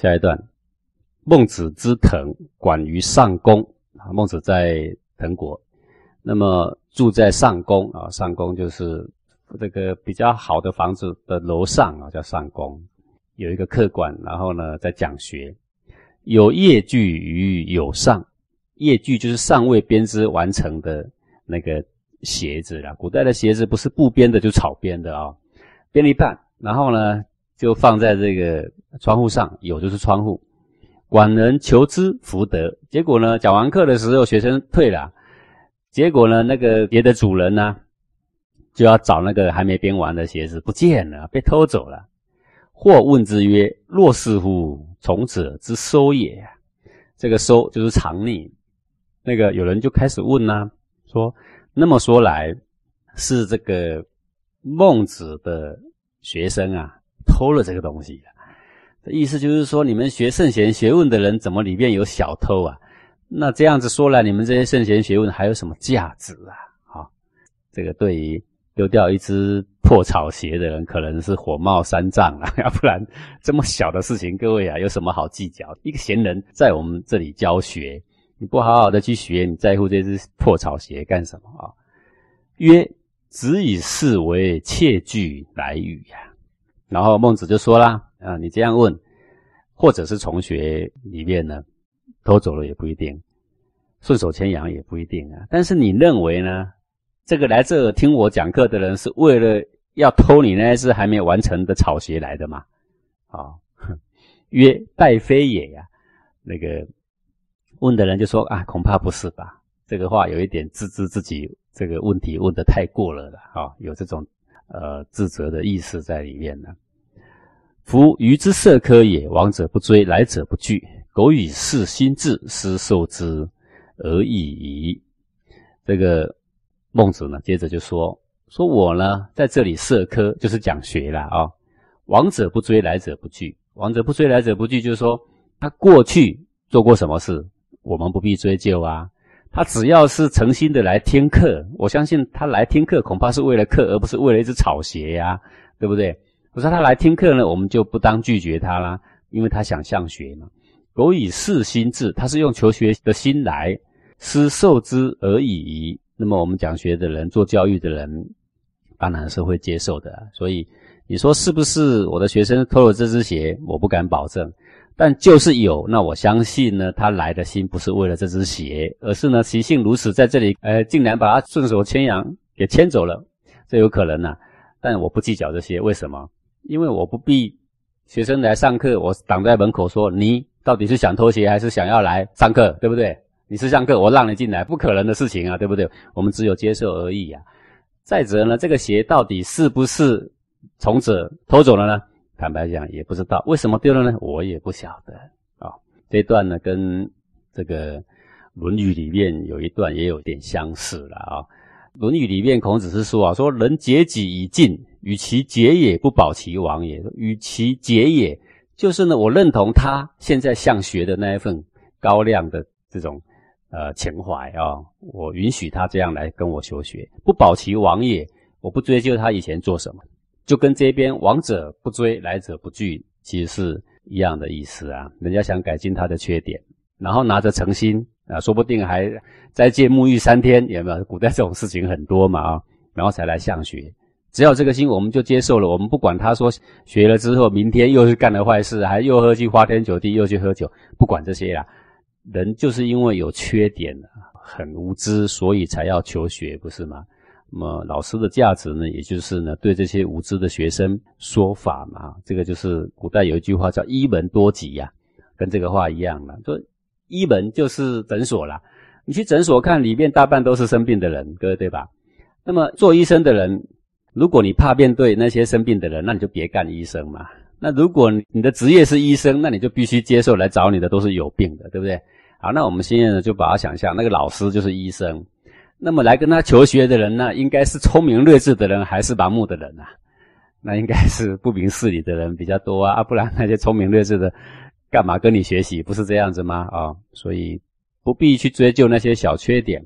下一段，孟子之滕，管于上宫啊。孟子在滕国，那么住在上宫啊。上宫就是这个比较好的房子的楼上啊，叫上宫，有一个客馆，然后呢在讲学。有业具于有上，业具就是尚未编织完成的那个鞋子啦。古代的鞋子不是布编的，就草编的啊。编了一半，然后呢？就放在这个窗户上，有就是窗户。管人求之，福德。结果呢，讲完课的时候，学生退了。结果呢，那个别的主人呢，就要找那个还没编完的鞋子，不见了，被偷走了。或问之曰：“若是乎？从者之收也。”这个收就是藏匿。那个有人就开始问呢，说：“那么说来，是这个孟子的学生啊？”偷了这个东西意思就是说，你们学圣贤学问的人，怎么里面有小偷啊？那这样子说来，你们这些圣贤学问还有什么价值啊？好，这个对于丢掉一只破草鞋的人，可能是火冒三丈啊，要不然这么小的事情，各位啊，有什么好计较？一个闲人在我们这里教学，你不好好的去学，你在乎这只破草鞋干什么啊？曰：子以事为窃据来语呀。然后孟子就说啦：“啊，你这样问，或者是从学里面呢偷走了也不一定，顺手牵羊也不一定啊。但是你认为呢？这个来这听我讲课的人是为了要偷你那只还没完成的草鞋来的吗？啊，曰待非也呀。那个问的人就说啊，恐怕不是吧？这个话有一点自知自己这个问题问得太过了了啊，有这种。”呃，自责的意思在里面呢。夫鱼之色科也，往者不追，来者不拒。苟以事心志，斯受之而已矣。这个孟子呢，接着就说：说我呢，在这里设科，就是讲学了啊。往者不追，来者不拒。往者不追，来者不拒，就是说他过去做过什么事，我们不必追究啊。他只要是诚心的来听课，我相信他来听课恐怕是为了课，而不是为了一只草鞋呀，对不对？我说他来听课呢，我们就不当拒绝他啦，因为他想向学嘛。苟以事心志，他是用求学的心来，施受之而已。那么我们讲学的人，做教育的人，当然是会接受的。所以你说是不是我的学生偷了这只鞋？我不敢保证。但就是有，那我相信呢，他来的心不是为了这只鞋，而是呢习性如此，在这里，呃，竟然把他顺手牵羊给牵走了，这有可能呢。但我不计较这些，为什么？因为我不必学生来上课，我挡在门口说，你到底是想偷鞋还是想要来上课，对不对？你是上课，我让你进来，不可能的事情啊，对不对？我们只有接受而已啊。再者呢，这个鞋到底是不是从者偷走了呢？坦白讲，也不知道为什么丢了呢？我也不晓得啊。这段呢，跟这个《论语》里面有一段也有点相似了啊。《论语》里面孔子是说啊，说人竭己以尽，与其竭也，不保其亡也。与其竭也，就是呢，我认同他现在向学的那一份高亮的这种呃情怀啊，我允许他这样来跟我求学，不保其亡也，我不追究他以前做什么。就跟这边往者不追，来者不拒，其实是一样的意思啊。人家想改进他的缺点，然后拿着诚心啊，说不定还斋戒沐浴三天，有没有？古代这种事情很多嘛啊，然后才来向学。只要这个心，我们就接受了。我们不管他说学了之后，明天又是干了坏事，还又喝去花天酒地，又去喝酒，不管这些啦。人就是因为有缺点，很无知，所以才要求学，不是吗？那么老师的价值呢，也就是呢，对这些无知的学生说法嘛。这个就是古代有一句话叫“一门多吉”呀，跟这个话一样了。说一门就是诊所啦，你去诊所看，里面大半都是生病的人，各位对吧？那么做医生的人，如果你怕面对那些生病的人，那你就别干医生嘛。那如果你的职业是医生，那你就必须接受来找你的都是有病的，对不对？好，那我们现在呢，就把它想象那个老师就是医生。那么来跟他求学的人呢，应该是聪明睿智的人，还是盲目的人啊？那应该是不明事理的人比较多啊，不然那些聪明睿智的，干嘛跟你学习？不是这样子吗？啊，所以不必去追究那些小缺点，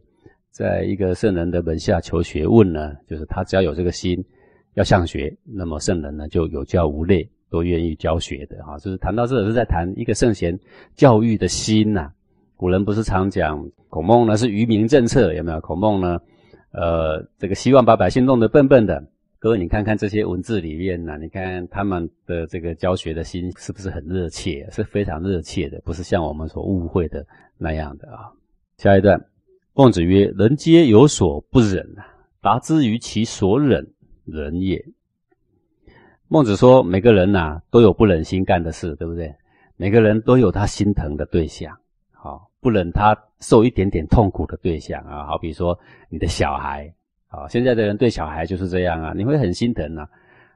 在一个圣人的门下求学问呢，就是他只要有这个心要向学，那么圣人呢就有教无类，都愿意教学的啊。就是谈到这，是在谈一个圣贤教育的心呐。古人不是常讲孔孟呢是愚民政策，有没有？孔孟呢，呃，这个希望把百姓弄得笨笨的。各位，你看看这些文字里面呢，你看他们的这个教学的心是不是很热切？是非常热切的，不是像我们所误会的那样的啊。下一段，孟子曰：“人皆有所不忍啊，达之于其所忍，忍也。”孟子说，每个人呐都有不忍心干的事，对不对？每个人都有他心疼的对象，不忍他受一点点痛苦的对象啊。好比说你的小孩。啊，现在的人对小孩就是这样啊，你会很心疼呐，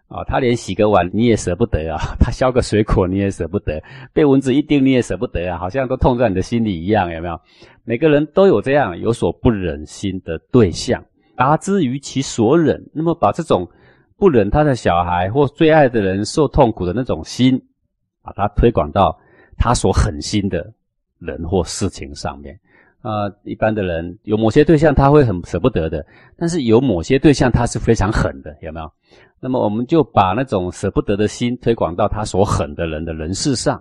啊，他连洗个碗你也舍不得啊，他削个水果你也舍不得，被蚊子一叮你也舍不得啊，好像都痛在你的心里一样，有没有？每个人都有这样有所不忍心的对象，达之于其所忍，那么把这种不忍他的小孩或最爱的人受痛苦的那种心，把它推广到他所狠心的人或事情上面。啊，一般的人有某些对象他会很舍不得的，但是有某些对象他是非常狠的，有没有？那么我们就把那种舍不得的心推广到他所狠的人的人事上，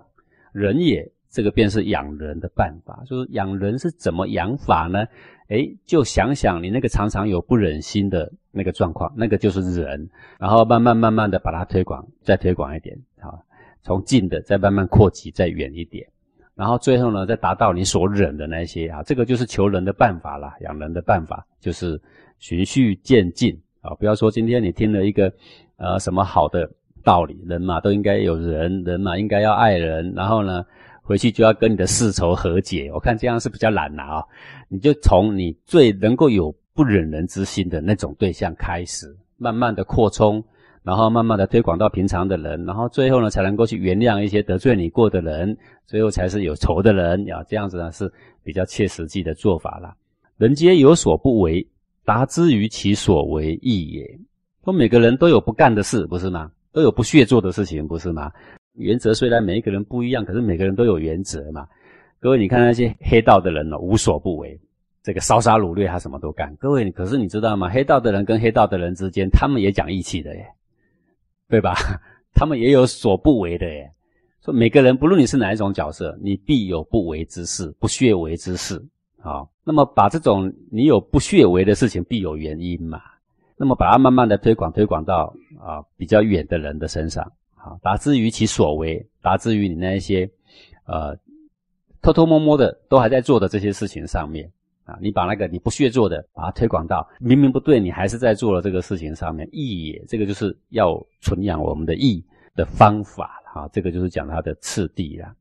人也这个便是养人的办法，就是养人是怎么养法呢？诶，就想想你那个常常有不忍心的那个状况，那个就是人，然后慢慢慢慢的把它推广，再推广一点，好，从近的再慢慢扩及，再远一点。然后最后呢，再达到你所忍的那些啊，这个就是求人的办法啦，养人的办法就是循序渐进啊。不要说今天你听了一个呃什么好的道理，人嘛都应该有人，人嘛应该要爱人，然后呢回去就要跟你的世仇和解。我看这样是比较难的啊。你就从你最能够有不忍人之心的那种对象开始，慢慢的扩充。然后慢慢的推广到平常的人，然后最后呢才能够去原谅一些得罪你过的人，最后才是有仇的人。呀这样子呢是比较切实际的做法啦。人皆有所不为，达之于其所为义也。说每个人都有不干的事，不是吗？都有不屑做的事情，不是吗？原则虽然每一个人不一样，可是每个人都有原则嘛。各位，你看那些黑道的人呢，无所不为，这个烧杀掳掠他什么都干。各位，可是你知道吗？黑道的人跟黑道的人之间，他们也讲义气的耶。对吧？他们也有所不为的耶。说每个人不论你是哪一种角色，你必有不为之事，不屑为之事。好，那么把这种你有不屑为的事情，必有原因嘛。那么把它慢慢的推广，推广到啊比较远的人的身上，好，达之于其所为，达之于你那一些呃偷偷摸摸的都还在做的这些事情上面。啊，你把那个你不屑做的，把它推广到明明不对，你还是在做了这个事情上面，义也。这个就是要存养我们的义的方法哈，这个就是讲它的次第啦。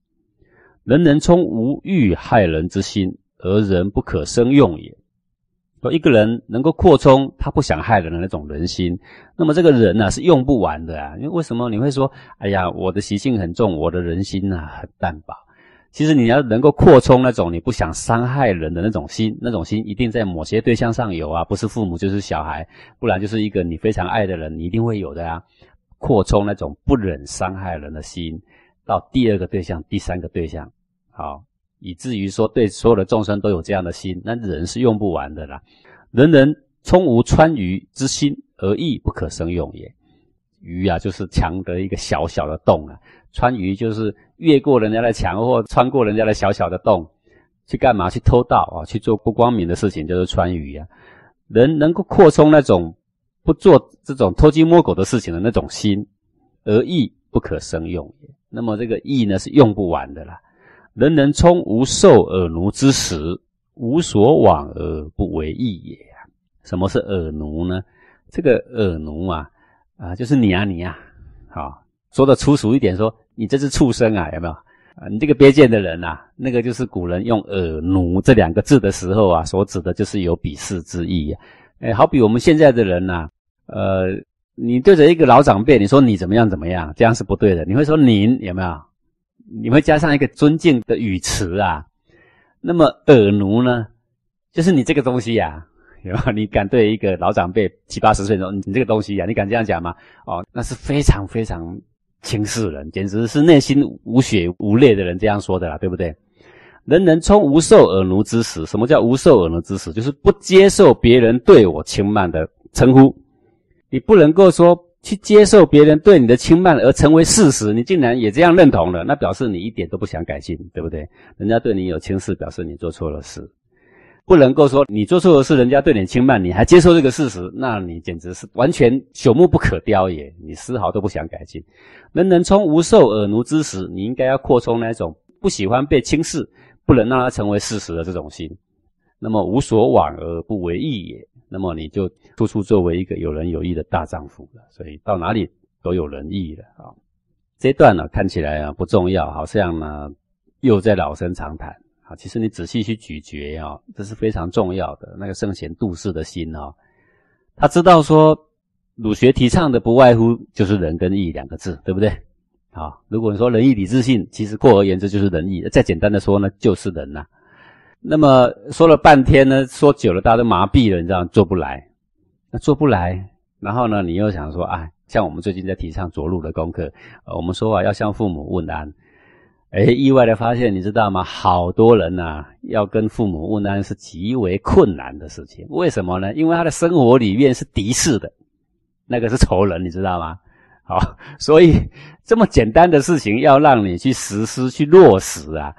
人人充无欲害人之心，而人不可生用也。说一个人能够扩充他不想害人的那种人心，那么这个人呢是用不完的啊。因为为什么你会说，哎呀，我的习性很重，我的人心呢很淡薄。其实你要能够扩充那种你不想伤害人的那种心，那种心一定在某些对象上有啊，不是父母就是小孩，不然就是一个你非常爱的人，你一定会有的啊。扩充那种不忍伤害人的心，到第二个对象、第三个对象，好，以至于说对所有的众生都有这样的心，那人是用不完的啦。人人充无川渝之心，而义不可生用也。鱼啊，就是墙的一个小小的洞啊。穿鱼就是越过人家的墙，或穿过人家的小小的洞，去干嘛？去偷盗啊，去做不光明的事情，就是穿鱼啊。人能够扩充那种不做这种偷鸡摸狗的事情的那种心，而义不可生用。那么这个义呢，是用不完的啦。人人充无受耳奴之时，无所往而不为义也什么是耳奴呢？这个耳奴啊，啊，就是你啊，你啊，好。说的粗俗一点，说你这是畜生啊，有没有啊？你这个卑贱的人呐，那个就是古人用“耳奴”这两个字的时候啊，所指的就是有鄙视之意。哎，好比我们现在的人呐，呃，你对着一个老长辈，你说你怎么样怎么样，这样是不对的。你会说您有没有？你会加上一个尊敬的语词啊。那么“耳奴”呢，就是你这个东西呀。你敢对一个老长辈七八十岁说你这个东西呀？你敢这样讲吗？哦，那是非常非常轻视人，简直是内心无血无泪的人这样说的啦，对不对？人人充无受耳奴之时，什么叫无受耳奴之时？就是不接受别人对我轻慢的称呼。你不能够说去接受别人对你的轻慢而成为事实，你竟然也这样认同了，那表示你一点都不想改进，对不对？人家对你有轻视，表示你做错了事，不能够说你做错的事，人家对你轻慢，你还接受这个事实，那你简直是完全朽木不可雕也，你丝毫都不想改进。人人充无受耳奴之时，你应该要扩充那种不喜欢被轻视，不能让它成为事实的这种心。那么无所往而不为义也。那么你就处处作为一个有仁有义的大丈夫了，所以到哪里都有仁义了啊。这段呢看起来啊不重要，好像呢又在老生常谈啊。其实你仔细去咀嚼啊，这是非常重要的。那个圣贤度世的心啊，他知道说儒学提倡的不外乎就是仁跟义两个字，对不对？好，如果你说仁义礼智信，其实过而言之就是仁义。再简单的说呢，就是仁呐。那么说了半天呢，说久了大家都麻痹了，你知道做不来，那做不来，然后呢，你又想说，哎，像我们最近在提倡着陆的功课，呃，我们说啊，要向父母问安，哎，意外的发现，你知道吗？好多人呐，要跟父母问安是极为困难的事情。为什么呢？因为他的生活里面是敌视的，那个是仇人，你知道吗？好，所以这么简单的事情，要让你去实施、去落实啊。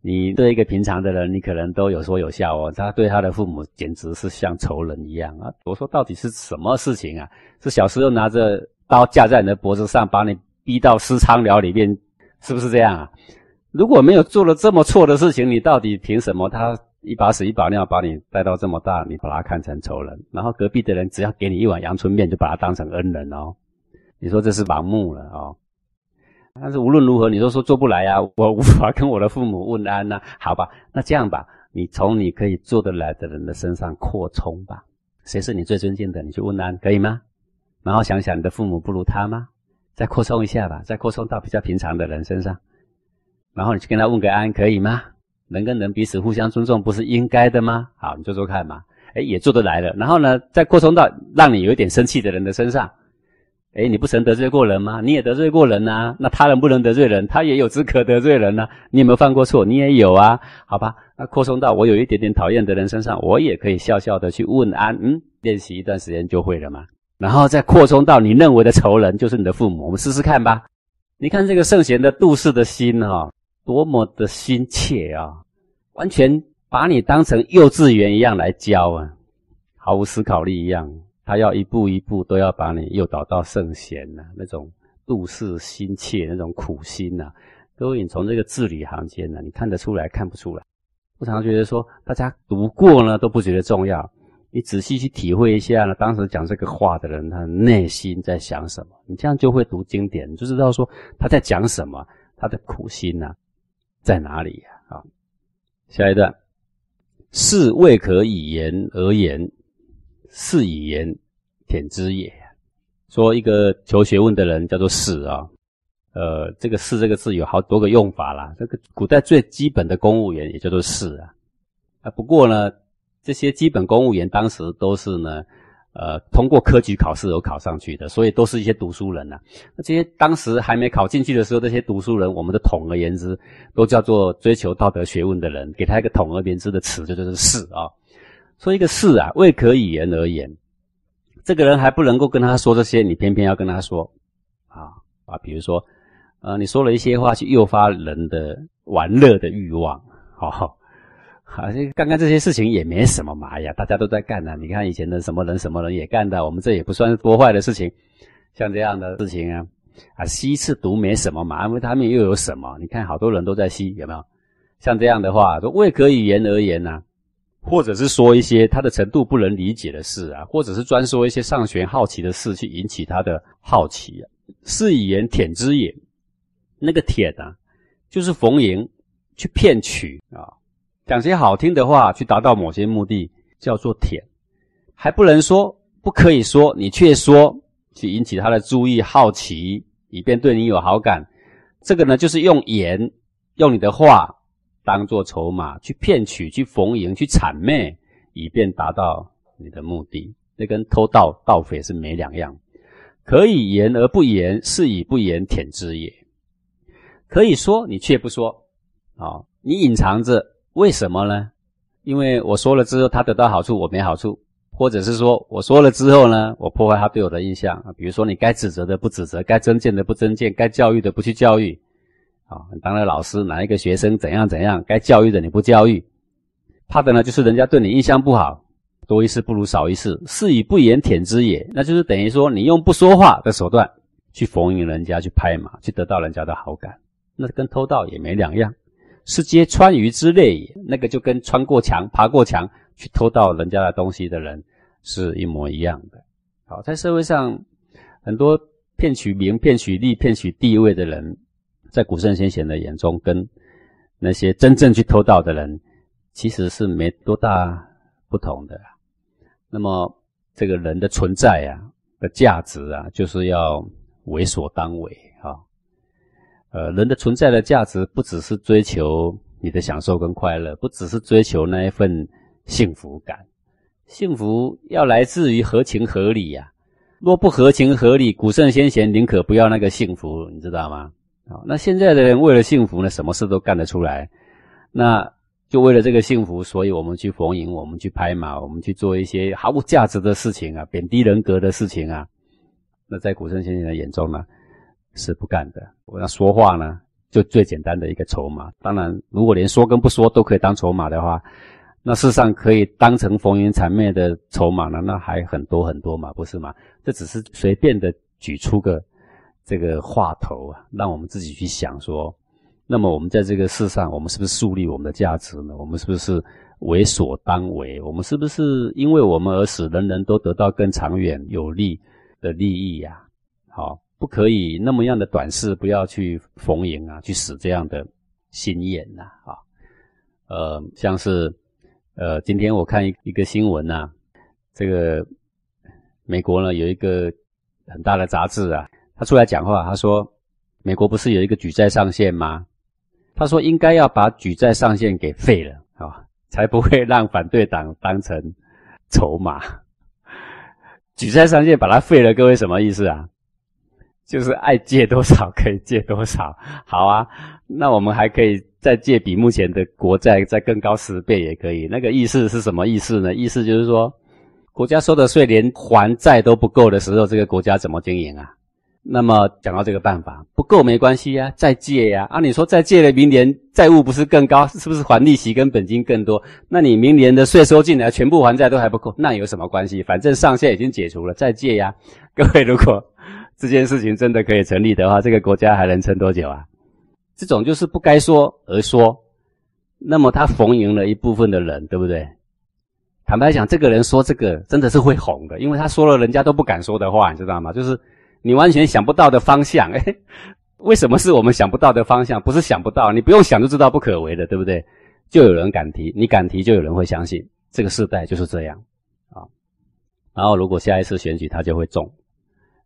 你对一个平常的人，你可能都有说有笑哦。他对他的父母简直是像仇人一样啊！我说到底是什么事情啊？是小时候拿着刀架在你的脖子上，把你逼到私仓寮里面，是不是这样啊？如果没有做了这么错的事情，你到底凭什么？他一把屎一把尿把你带到这么大，你把他看成仇人，然后隔壁的人只要给你一碗阳春面，就把他当成恩人哦？你说这是盲目了哦？但是无论如何，你都说做不来呀，我无法跟我的父母问安呐。好吧，那这样吧，你从你可以做得来的人的身上扩充吧。谁是你最尊敬的，你去问安，可以吗？然后想想你的父母不如他吗？再扩充一下吧，再扩充到比较平常的人身上，然后你去跟他问个安，可以吗？人跟人彼此互相尊重，不是应该的吗？好，你做做看嘛。哎，也做得来了。然后呢，再扩充到让你有一点生气的人的身上。哎，你不曾得罪过人吗？你也得罪过人呐。那他人不能得罪人，他也有资格得罪人呐。你有没有犯过错？你也有啊。好吧，那扩充到我有一点点讨厌的人身上，我也可以笑笑的去问安。嗯，练习一段时间就会了嘛。然后再扩充到你认为的仇人就是你的父母，我们试试看吧。你看这个圣贤的度世的心啊，多么的心切啊，完全把你当成幼稚园一样来教啊，毫无思考力一样。他要一步一步都要把你诱导到圣贤呐，那种度世心切，那种苦心呐，各位，你从这个字里行间呢，你看得出来，看不出来？我常常觉得说，大家读过呢都不觉得重要，你仔细去体会一下呢，当时讲这个话的人他内心在想什么，你这样就会读经典，你就知道说他在讲什么，他的苦心呐在哪里呀？啊，下一段，是未可以言而言。是以言舔之也。说一个求学问的人叫做士啊，呃，这个士这个字有好多个用法啦。这个古代最基本的公务员也叫做士啊。啊，不过呢，这些基本公务员当时都是呢，呃，通过科举考试而考上去的，所以都是一些读书人呐。那这些当时还没考进去的时候，这些读书人，我们的统而言之，都叫做追求道德学问的人，给他一个统而言之的词，就就是士啊。说一个士啊，未可以言而言，这个人还不能够跟他说这些，你偏偏要跟他说，啊啊，比如说，呃，你说了一些话去诱发人的玩乐的欲望，好，好像刚刚这些事情也没什么嘛呀，大家都在干呢。你看以前的什么人什么人也干的，我们这也不算多坏的事情，像这样的事情啊，啊，吸一次毒没什么嘛，因为他们又有什么？你看好多人都在吸，有没有？像这样的话，说未可以言而言呢？或者是说一些他的程度不能理解的事啊，或者是专说一些上玄好奇的事去引起他的好奇啊，是以言舔之也。那个舔啊，就是逢迎去骗取啊，讲些好听的话去达到某些目的，叫做舔。还不能说，不可以说，你却说去引起他的注意、好奇，以便对你有好感。这个呢，就是用言，用你的话。当做筹码去骗取、去逢迎、去谄媚，以便达到你的目的，那跟偷盗、盗匪是没两样。可以言而不言，是以不言舔之也。可以说你却不说，啊，你隐藏着，为什么呢？因为我说了之后，他得到好处，我没好处，或者是说我说了之后呢，我破坏他对我的印象。比如说你该指责的不指责，该增谏的不增谏，该教育的不去教育，啊，当了老师哪一个学生怎样怎样，该教育的你不教育，怕的呢就是人家对你印象不好，多一事不如少一事，是以不言舔之也，那就是等于说你用不说话的手段去逢迎人家，去拍马，去得到人家的好感，那跟偷盗也没两样，是皆穿鱼之类也，那个就跟穿过墙、爬过墙。去偷盗人家的东西的人是一模一样的。好，在社会上，很多骗取名、骗取利、骗取地位的人，在古圣先贤的眼中，跟那些真正去偷盗的人，其实是没多大不同的。那么，这个人的存在啊，的价值啊，就是要为所当为。呃，人的存在的价值，不只是追求你的享受跟快乐，不只是追求那一份。幸福感，幸福要来自于合情合理呀。若不合情合理，古圣先贤宁可不要那个幸福，你知道吗？好，那现在的人为了幸福呢，什么事都干得出来。那就为了这个幸福，所以我们去逢迎，我们去拍马，我们去做一些毫无价值的事情啊，贬低人格的事情啊。那在古圣先贤的眼中呢，是不干的。我要说话呢，就最简单的一个筹码。当然，如果连说跟不说都可以当筹码的话。那世上可以当成逢迎谄媚的筹码呢？那还很多很多嘛，不是吗？这只是随便的举出个这个话头啊，让我们自己去想说，那么我们在这个世上，我们是不是树立我们的价值呢？我们是不是为所当为？我们是不是因为我们而使人人都得到更长远有利的利益呀？好，不可以那么样的短视，不要去逢迎啊，去使这样的心眼呐啊，呃，像是。呃，今天我看一一个新闻呐，这个美国呢有一个很大的杂志啊，他出来讲话，他说美国不是有一个举债上限吗？他说应该要把举债上限给废了啊，才不会让反对党当成筹码。举债上限把它废了，各位什么意思啊？就是爱借多少可以借多少，好啊，那我们还可以。再借比目前的国债再更高十倍也可以，那个意思是什么意思呢？意思就是说，国家收的税连还债都不够的时候，这个国家怎么经营啊？那么讲到这个办法，不够没关系呀，再借呀。按你说再借了，明年债务不是更高？是不是还利息跟本金更多？那你明年的税收进来全部还债都还不够，那有什么关系？反正上限已经解除了，再借呀。各位，如果这件事情真的可以成立的话，这个国家还能撑多久啊？这种就是不该说而说，那么他逢迎了一部分的人，对不对？坦白讲，这个人说这个真的是会红的，因为他说了人家都不敢说的话，你知道吗？就是你完全想不到的方向，哎，为什么是我们想不到的方向？不是想不到，你不用想就知道不可为的，对不对？就有人敢提，你敢提，就有人会相信。这个时代就是这样啊。然后如果下一次选举他就会中，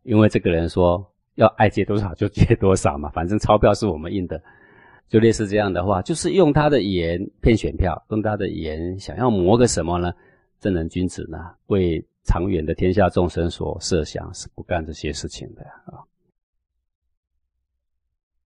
因为这个人说。要爱借多少就借多少嘛，反正钞票是我们印的，就类似这样的话，就是用他的言骗选票，用他的言想要磨个什么呢？正人君子呢，为长远的天下众生所设想，是不干这些事情的啊。